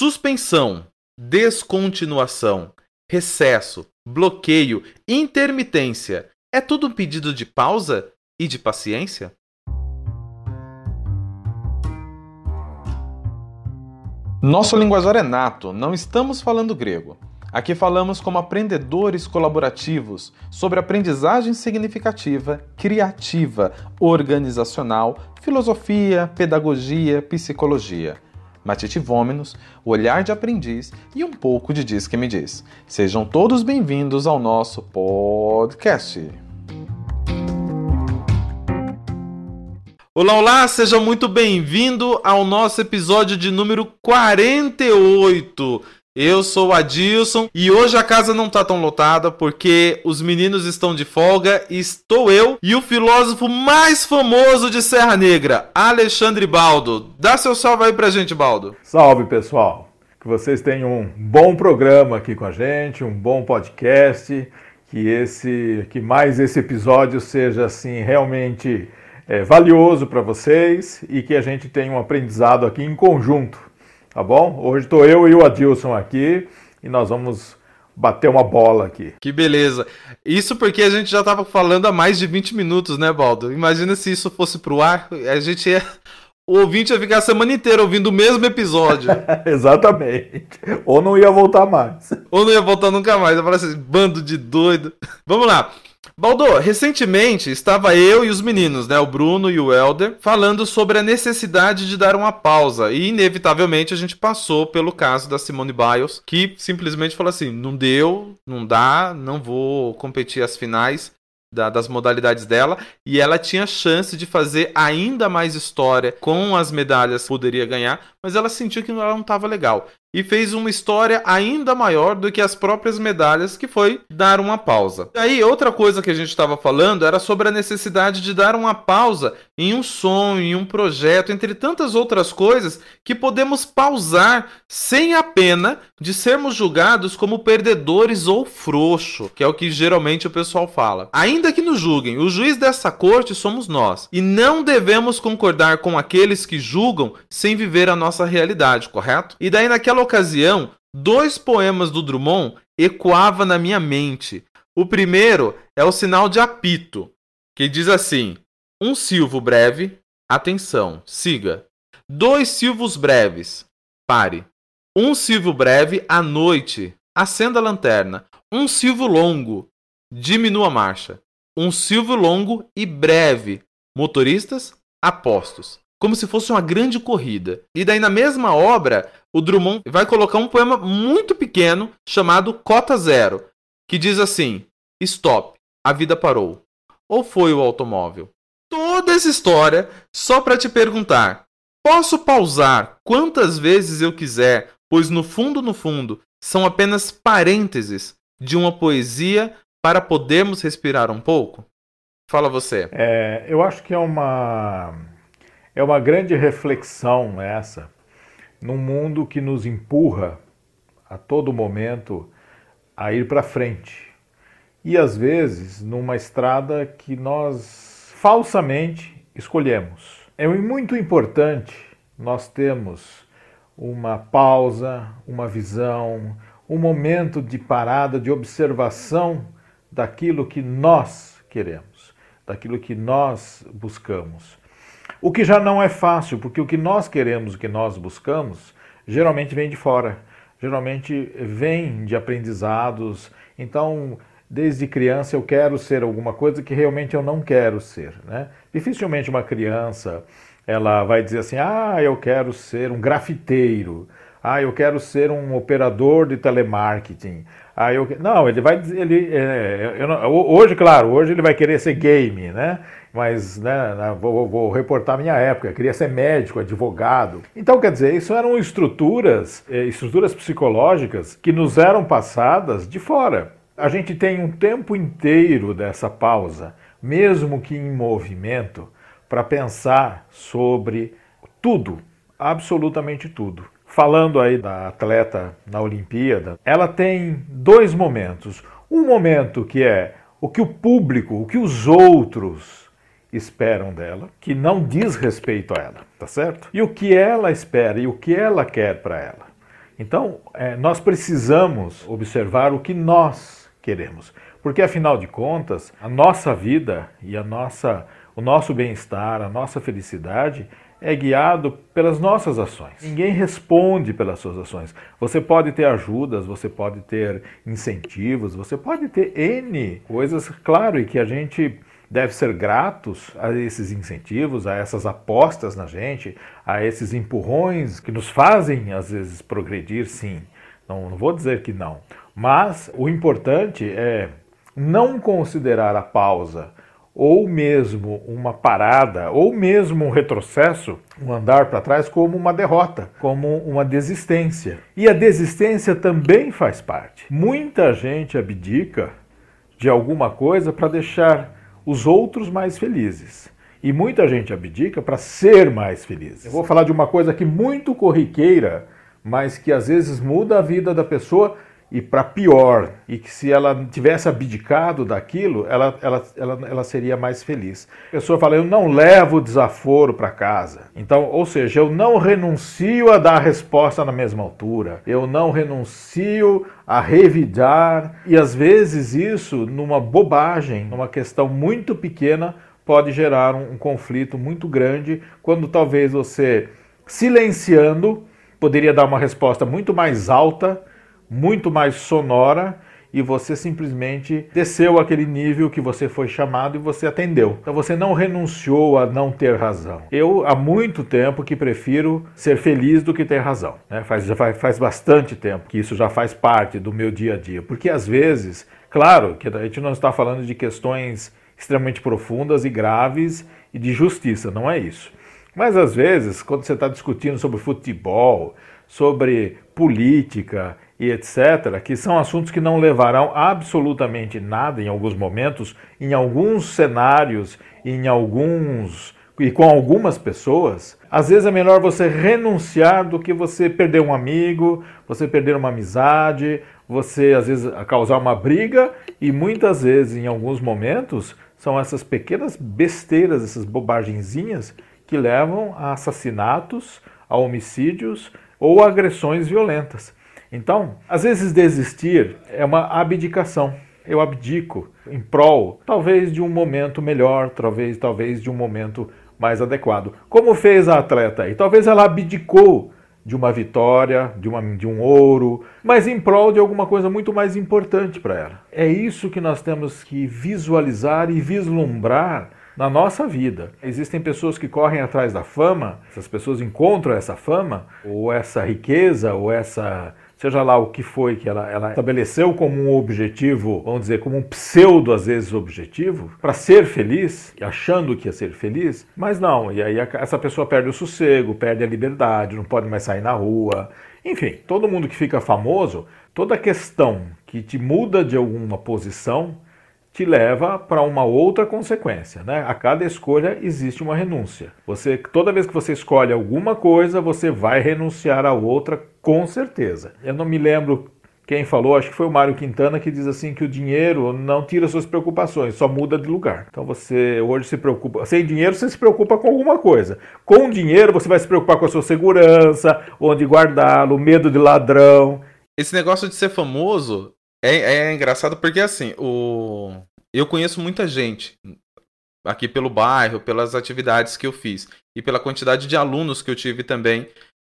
Suspensão, descontinuação, recesso, bloqueio, intermitência. É tudo um pedido de pausa e de paciência? Nosso linguajar é nato, não estamos falando grego. Aqui falamos como aprendedores colaborativos sobre aprendizagem significativa, criativa, organizacional, filosofia, pedagogia, psicologia. Matite Vômenos, o olhar de aprendiz e um pouco de Diz que me diz. Sejam todos bem-vindos ao nosso podcast. Olá, olá, seja muito bem-vindo ao nosso episódio de número 48. Eu sou o Adilson e hoje a casa não tá tão lotada porque os meninos estão de folga estou eu e o filósofo mais famoso de Serra Negra, Alexandre Baldo. Dá seu salve aí pra gente, Baldo. Salve, pessoal. Que vocês tenham um bom programa aqui com a gente, um bom podcast, que esse que mais esse episódio seja assim realmente é, valioso para vocês e que a gente tenha um aprendizado aqui em conjunto, tá bom? Hoje estou eu e o Adilson aqui e nós vamos bater uma bola aqui. Que beleza. Isso porque a gente já estava falando há mais de 20 minutos, né, Baldo? Imagina se isso fosse pro ar, a gente ia o ouvinte ia ficar a semana inteira ouvindo o mesmo episódio. Exatamente. Ou não ia voltar mais. Ou não ia voltar nunca mais. Eu falei assim, bando de doido. Vamos lá. Baldo, recentemente estava eu e os meninos, né, o Bruno e o Elder, falando sobre a necessidade de dar uma pausa. E inevitavelmente a gente passou pelo caso da Simone Biles, que simplesmente falou assim: não deu, não dá, não vou competir as finais. Da, das modalidades dela e ela tinha chance de fazer ainda mais história com as medalhas que poderia ganhar, mas ela sentiu que ela não estava legal e fez uma história ainda maior do que as próprias medalhas, que foi dar uma pausa. E aí, outra coisa que a gente estava falando era sobre a necessidade de dar uma pausa em um sonho, em um projeto, entre tantas outras coisas que podemos pausar sem a pena de sermos julgados como perdedores ou frouxo, que é o que geralmente o pessoal fala. Ainda que nos julguem, o juiz dessa corte somos nós, e não devemos concordar com aqueles que julgam sem viver a nossa realidade, correto? E daí naquela naquela ocasião, dois poemas do Drummond ecoavam na minha mente. O primeiro é o sinal de apito, que diz assim: um silvo breve, atenção, siga. Dois silvos breves, pare. Um silvo breve à noite, acenda a lanterna. Um silvo longo, diminua a marcha. Um silvo longo e breve, motoristas, apostos. Como se fosse uma grande corrida. E daí, na mesma obra, o Drummond vai colocar um poema muito pequeno chamado Cota Zero, que diz assim: Stop, a vida parou. Ou foi o automóvel? Toda essa história só para te perguntar: posso pausar quantas vezes eu quiser, pois no fundo, no fundo, são apenas parênteses de uma poesia para podermos respirar um pouco? Fala você. É, eu acho que é uma é uma grande reflexão essa num mundo que nos empurra a todo momento a ir para frente. E às vezes numa estrada que nós falsamente escolhemos. É muito importante nós termos uma pausa, uma visão, um momento de parada, de observação daquilo que nós queremos, daquilo que nós buscamos. O que já não é fácil, porque o que nós queremos, o que nós buscamos, geralmente vem de fora, geralmente vem de aprendizados. Então, desde criança eu quero ser alguma coisa que realmente eu não quero ser. Né? Dificilmente uma criança ela vai dizer assim: ah, eu quero ser um grafiteiro, ah, eu quero ser um operador de telemarketing. Ah, eu... Não, ele vai ele, é, eu, hoje, claro, hoje ele vai querer ser game, né? Mas né, vou, vou, reportar minha época, queria ser médico, advogado. Então, quer dizer, isso eram estruturas, eh, estruturas psicológicas que nos eram passadas de fora. A gente tem um tempo inteiro dessa pausa, mesmo que em movimento, para pensar sobre tudo, absolutamente tudo. Falando aí da atleta na Olimpíada, ela tem dois momentos. Um momento que é o que o público, o que os outros esperam dela, que não diz respeito a ela, tá certo? E o que ela espera e o que ela quer para ela. Então, é, nós precisamos observar o que nós queremos, porque afinal de contas, a nossa vida e a nossa, o nosso bem-estar, a nossa felicidade é guiado pelas nossas ações. Ninguém responde pelas suas ações. Você pode ter ajudas, você pode ter incentivos, você pode ter N coisas, claro, e que a gente deve ser gratos a esses incentivos, a essas apostas na gente, a esses empurrões que nos fazem às vezes progredir, sim. Não, não vou dizer que não. Mas o importante é não considerar a pausa ou mesmo uma parada, ou mesmo um retrocesso, um andar para trás, como uma derrota, como uma desistência. E a desistência também faz parte. Muita gente abdica de alguma coisa para deixar os outros mais felizes. E muita gente abdica para ser mais feliz. Eu vou falar de uma coisa que muito corriqueira, mas que às vezes muda a vida da pessoa e para pior, e que se ela tivesse abdicado daquilo, ela, ela, ela, ela seria mais feliz. A pessoa fala: Eu não levo desaforo para casa. Então, ou seja, eu não renuncio a dar a resposta na mesma altura, eu não renuncio a revidar, e às vezes isso, numa bobagem, numa questão muito pequena, pode gerar um, um conflito muito grande, quando talvez você, silenciando, poderia dar uma resposta muito mais alta muito mais sonora e você simplesmente desceu aquele nível que você foi chamado e você atendeu. Então você não renunciou a não ter razão. Eu há muito tempo que prefiro ser feliz do que ter razão. Né? Faz, faz, faz bastante tempo que isso já faz parte do meu dia a dia. Porque às vezes, claro que a gente não está falando de questões extremamente profundas e graves e de justiça, não é isso. Mas às vezes, quando você está discutindo sobre futebol, sobre política e etc., que são assuntos que não levarão absolutamente nada em alguns momentos, em alguns cenários, em alguns e com algumas pessoas, às vezes é melhor você renunciar do que você perder um amigo, você perder uma amizade, você às vezes causar uma briga e muitas vezes, em alguns momentos, são essas pequenas besteiras, essas bobagenzinhas que levam a assassinatos, a homicídios ou agressões violentas. Então, às vezes desistir é uma abdicação. Eu abdico em prol, talvez de um momento melhor, talvez, talvez de um momento mais adequado. Como fez a atleta aí? Talvez ela abdicou de uma vitória, de, uma, de um ouro, mas em prol de alguma coisa muito mais importante para ela. É isso que nós temos que visualizar e vislumbrar na nossa vida. Existem pessoas que correm atrás da fama, essas pessoas encontram essa fama, ou essa riqueza, ou essa seja lá o que foi que ela, ela estabeleceu como um objetivo, vamos dizer, como um pseudo, às vezes, objetivo, para ser feliz, achando que ia ser feliz, mas não, e aí essa pessoa perde o sossego, perde a liberdade, não pode mais sair na rua. Enfim, todo mundo que fica famoso, toda questão que te muda de alguma posição, te leva para uma outra consequência, né? A cada escolha existe uma renúncia. Você toda vez que você escolhe alguma coisa, você vai renunciar a outra com certeza. Eu não me lembro quem falou, acho que foi o Mário Quintana que diz assim que o dinheiro não tira suas preocupações, só muda de lugar. Então você hoje se preocupa, sem dinheiro você se preocupa com alguma coisa. Com dinheiro você vai se preocupar com a sua segurança, onde guardá-lo, medo de ladrão. Esse negócio de ser famoso é, é engraçado porque assim, o... eu conheço muita gente aqui pelo bairro, pelas atividades que eu fiz e pela quantidade de alunos que eu tive também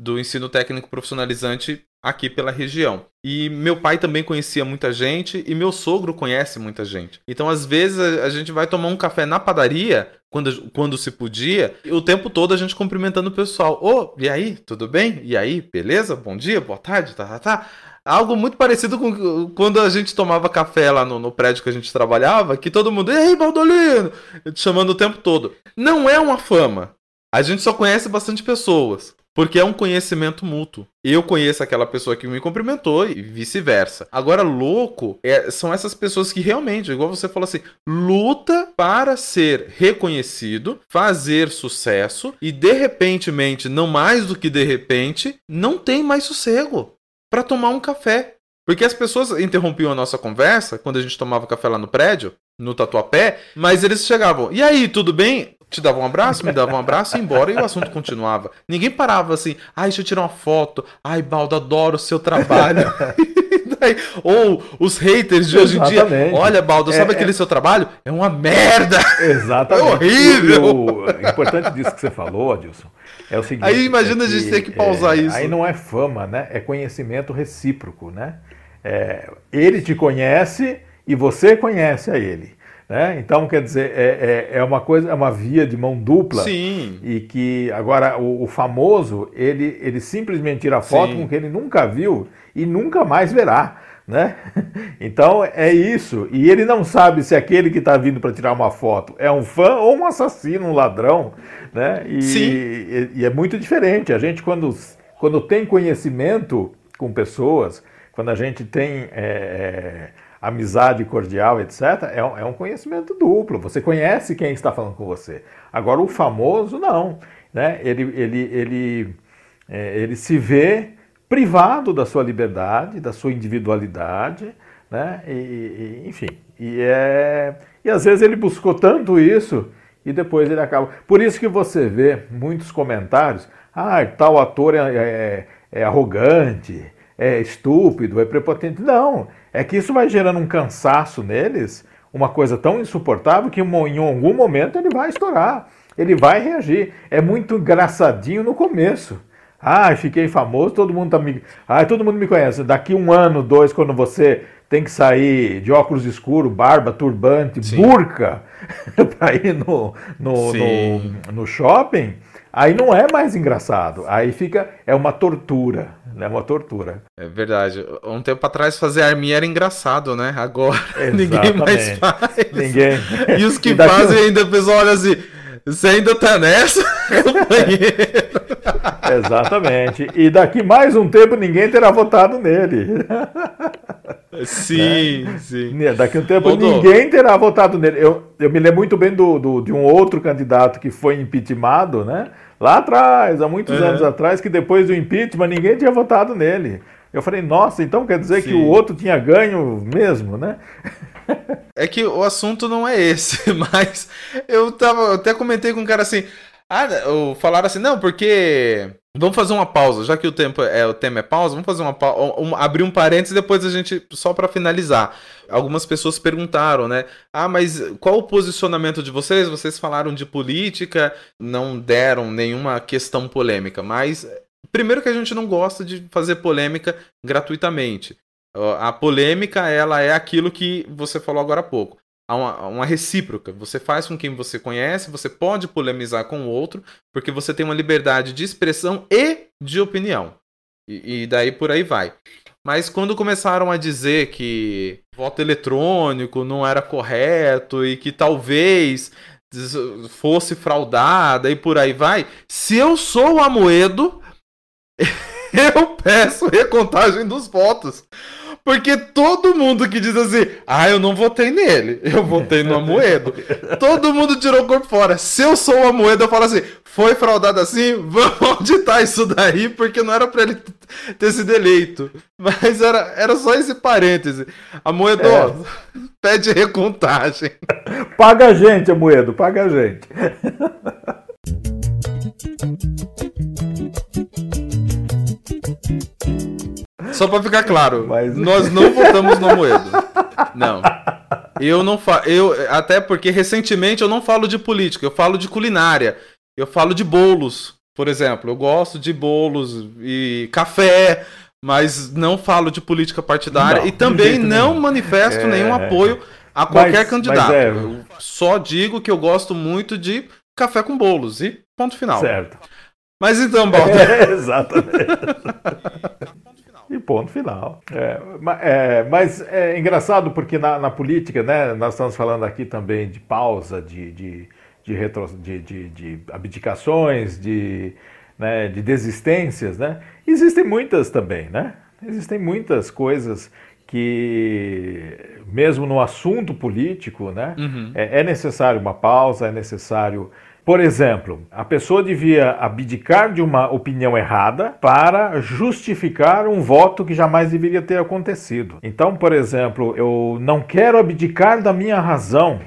do ensino técnico profissionalizante aqui pela região. E meu pai também conhecia muita gente e meu sogro conhece muita gente. Então, às vezes, a, gente vai tomar um café na padaria, quando, quando se podia, e o tempo todo a gente cumprimentando o pessoal. Ô, oh, e aí, tudo bem? E aí, beleza? Bom dia, boa tarde, tá, tá, tá. Algo muito parecido com quando a gente tomava café lá no, no prédio que a gente trabalhava, que todo mundo, ei, Baldolino, chamando o tempo todo. Não é uma fama. A gente só conhece bastante pessoas. Porque é um conhecimento mútuo. Eu conheço aquela pessoa que me cumprimentou e vice-versa. Agora, louco é, são essas pessoas que realmente, igual você falou assim, luta para ser reconhecido, fazer sucesso e de repentemente, não mais do que de repente, não tem mais sossego para tomar um café. Porque as pessoas interrompiam a nossa conversa quando a gente tomava café lá no prédio, no Tatuapé, mas eles chegavam, e aí, tudo bem? Te dava um abraço, me dava um abraço e ia embora e o assunto continuava. Ninguém parava assim, ai, deixa eu tirar uma foto, ai, Baldo, adoro o seu trabalho. Ou os haters de hoje em dia. Olha, Baldo, sabe é, aquele é... seu trabalho? É uma merda! Exatamente. É horrível! O, o, importante disso que você falou, Adilson, é o seguinte. Aí imagina é a gente ter que pausar é, isso. Aí não é fama, né? É conhecimento recíproco, né? É, ele te conhece e você conhece a ele. Né? Então, quer dizer, é, é, é, uma coisa, é uma via de mão dupla. Sim. E que agora o, o famoso, ele, ele simplesmente tira foto Sim. com que ele nunca viu e nunca mais verá. Né? Então é isso. E ele não sabe se aquele que está vindo para tirar uma foto é um fã ou um assassino, um ladrão. Né? E, Sim. E, e é muito diferente. A gente, quando, quando tem conhecimento com pessoas, quando a gente tem. É, é amizade cordial, etc., é um, é um conhecimento duplo. Você conhece quem está falando com você. Agora, o famoso, não. Né? Ele, ele, ele, é, ele se vê privado da sua liberdade, da sua individualidade, né? E, e, enfim. E, é, e às vezes ele buscou tanto isso e depois ele acaba. Por isso que você vê muitos comentários: ah, tal ator é, é, é arrogante, é estúpido, é prepotente. Não, é que isso vai gerando um cansaço neles, uma coisa tão insuportável que em algum momento ele vai estourar, ele vai reagir. É muito engraçadinho no começo. Ah, fiquei famoso, todo mundo tá me. Ah, todo mundo me conhece. Daqui um ano, dois, quando você tem que sair de óculos escuros, barba, turbante, Sim. burca, para ir no, no, no, no shopping, aí não é mais engraçado. Aí fica. É uma tortura. É uma tortura. É verdade. Um tempo atrás fazer arminha era engraçado, né? Agora ninguém mais faz. Ninguém. E os que daqui... fazem ainda, o pessoal olha assim. Você ainda tá nessa, companheiro? Exatamente. E daqui mais um tempo ninguém terá votado nele. Sim, né? sim. Daqui um tempo ninguém terá votado nele. Eu, eu me lembro muito bem do, do, de um outro candidato que foi impeachmentado, né? Lá atrás, há muitos anos atrás, que depois do impeachment ninguém tinha votado nele. Eu falei, nossa, então quer dizer Sim. que o outro tinha ganho mesmo, né? É que o assunto não é esse, mas eu tava, eu até comentei com um cara assim, ah, falaram assim, não, porque vamos fazer uma pausa, já que o tempo é o tema é pausa, vamos fazer uma pausa, um, abrir um parênteses depois a gente só para finalizar. Algumas pessoas perguntaram, né? Ah, mas qual o posicionamento de vocês? Vocês falaram de política, não deram nenhuma questão polêmica, mas primeiro que a gente não gosta de fazer polêmica gratuitamente. A polêmica, ela é aquilo que você falou agora há pouco há uma, uma, recíproca. Você faz com quem você conhece, você pode polemizar com o outro, porque você tem uma liberdade de expressão e de opinião. E, e daí por aí vai. Mas quando começaram a dizer que voto eletrônico não era correto e que talvez fosse fraudada e por aí vai, se eu sou o Amoedo, eu peço recontagem dos votos. Porque todo mundo que diz assim, ah, eu não votei nele, eu votei no Amoedo. todo mundo tirou o corpo fora. Se eu sou o Amoedo, eu falo assim, foi fraudado assim, vamos auditar isso daí, porque não era pra ele ter sido eleito. Mas era, era só esse parêntese. Amoedo, é. pede recontagem. Paga a gente, Amoedo, paga a gente. Só pra ficar claro, Mas... nós não votamos no Amoedo. Não. Eu não falo. Eu, até porque recentemente eu não falo de política, eu falo de culinária. Eu falo de bolos, por exemplo. Eu gosto de bolos e café, mas não falo de política partidária não, e também não nenhum. manifesto é... nenhum apoio a qualquer mas, candidato. Mas é... Eu só digo que eu gosto muito de café com bolos e ponto final. Certo. Mas então, Baldo. É, exatamente. E ponto final. É, é, mas é engraçado porque na, na, política, né, nós estamos falando aqui também de pausa, de, de, de, retro, de, de, de abdicações, de, né, de desistências. Né? Existem muitas também, né? Existem muitas coisas que, mesmo no assunto político, né, uhum. é, é necessário uma pausa, é necessário por exemplo, a pessoa devia abdicar de uma opinião errada para justificar um voto que jamais deveria ter acontecido. Então, por exemplo, eu não quero abdicar da minha razão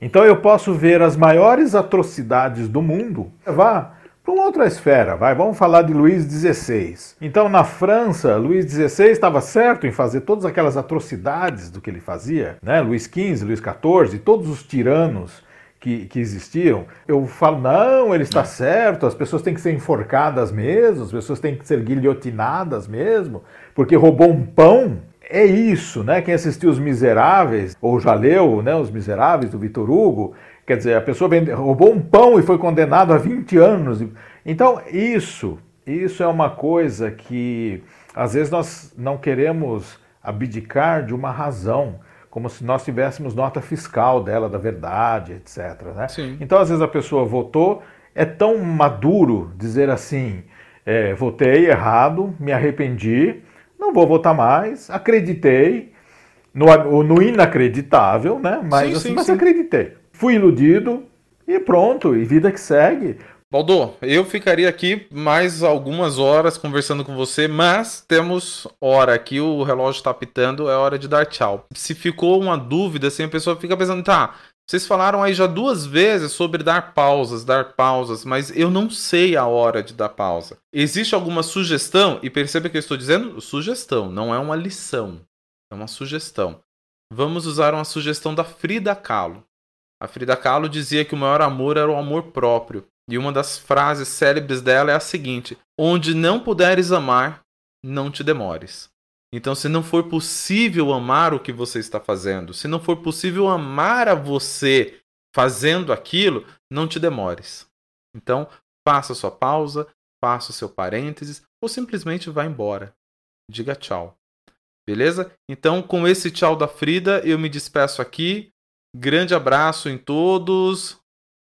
Então eu posso ver as maiores atrocidades do mundo, vá para uma outra esfera, vai, vamos falar de Luís XVI. Então na França, Luís XVI estava certo em fazer todas aquelas atrocidades do que ele fazia, né? Luís XV, Luís XIV, todos os tiranos que, que, existiam, eu falo, não, ele está certo, as pessoas têm que ser enforcadas mesmo, as pessoas têm que ser guilhotinadas mesmo, porque roubou um pão. É isso, né? Quem assistiu Os Miseráveis, ou já leu né, Os Miseráveis, do Vitor Hugo, quer dizer, a pessoa vende, roubou um pão e foi condenado a 20 anos. Então, isso, isso é uma coisa que às vezes nós não queremos abdicar de uma razão como se nós tivéssemos nota fiscal dela, da verdade, etc. Né? Então, às vezes, a pessoa votou, é tão maduro dizer assim: é, votei errado, me arrependi, não vou votar mais, acreditei no, no inacreditável, né? mas, sim, assim, sim, mas sim. acreditei. Fui iludido e pronto, e vida que segue. Baldo, eu ficaria aqui mais algumas horas conversando com você, mas temos hora aqui, o relógio está pitando, é hora de dar tchau. Se ficou uma dúvida, assim, a pessoa fica pensando, tá, vocês falaram aí já duas vezes sobre dar pausas, dar pausas, mas eu não sei a hora de dar pausa. Existe alguma sugestão? E perceba que eu estou dizendo sugestão, não é uma lição, é uma sugestão. Vamos usar uma sugestão da Frida Kahlo. A Frida Kahlo dizia que o maior amor era o amor próprio. E uma das frases célebres dela é a seguinte: Onde não puderes amar, não te demores. Então, se não for possível amar o que você está fazendo, se não for possível amar a você fazendo aquilo, não te demores. Então, faça sua pausa, faça o seu parênteses ou simplesmente vá embora. Diga tchau. Beleza? Então, com esse tchau da Frida, eu me despeço aqui. Grande abraço em todos.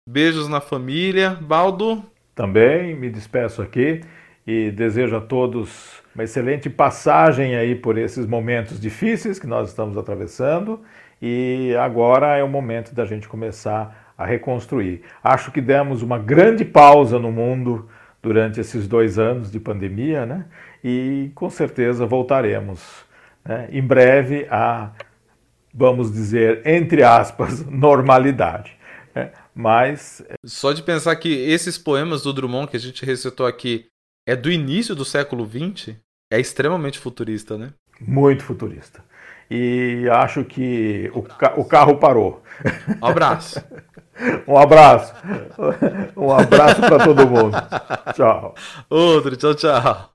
Beijos na família. Baldo? Também me despeço aqui e desejo a todos uma excelente passagem aí por esses momentos difíceis que nós estamos atravessando e agora é o momento da gente começar a reconstruir. Acho que demos uma grande pausa no mundo durante esses dois anos de pandemia, né? E com certeza voltaremos né? em breve a, vamos dizer, entre aspas, normalidade. Né? Mas. Só de pensar que esses poemas do Drummond que a gente recitou aqui é do início do século XX, é extremamente futurista, né? Muito futurista. E acho que o, ca o carro parou. Um abraço. um abraço. Um abraço para todo mundo. Tchau. Outro, tchau, tchau.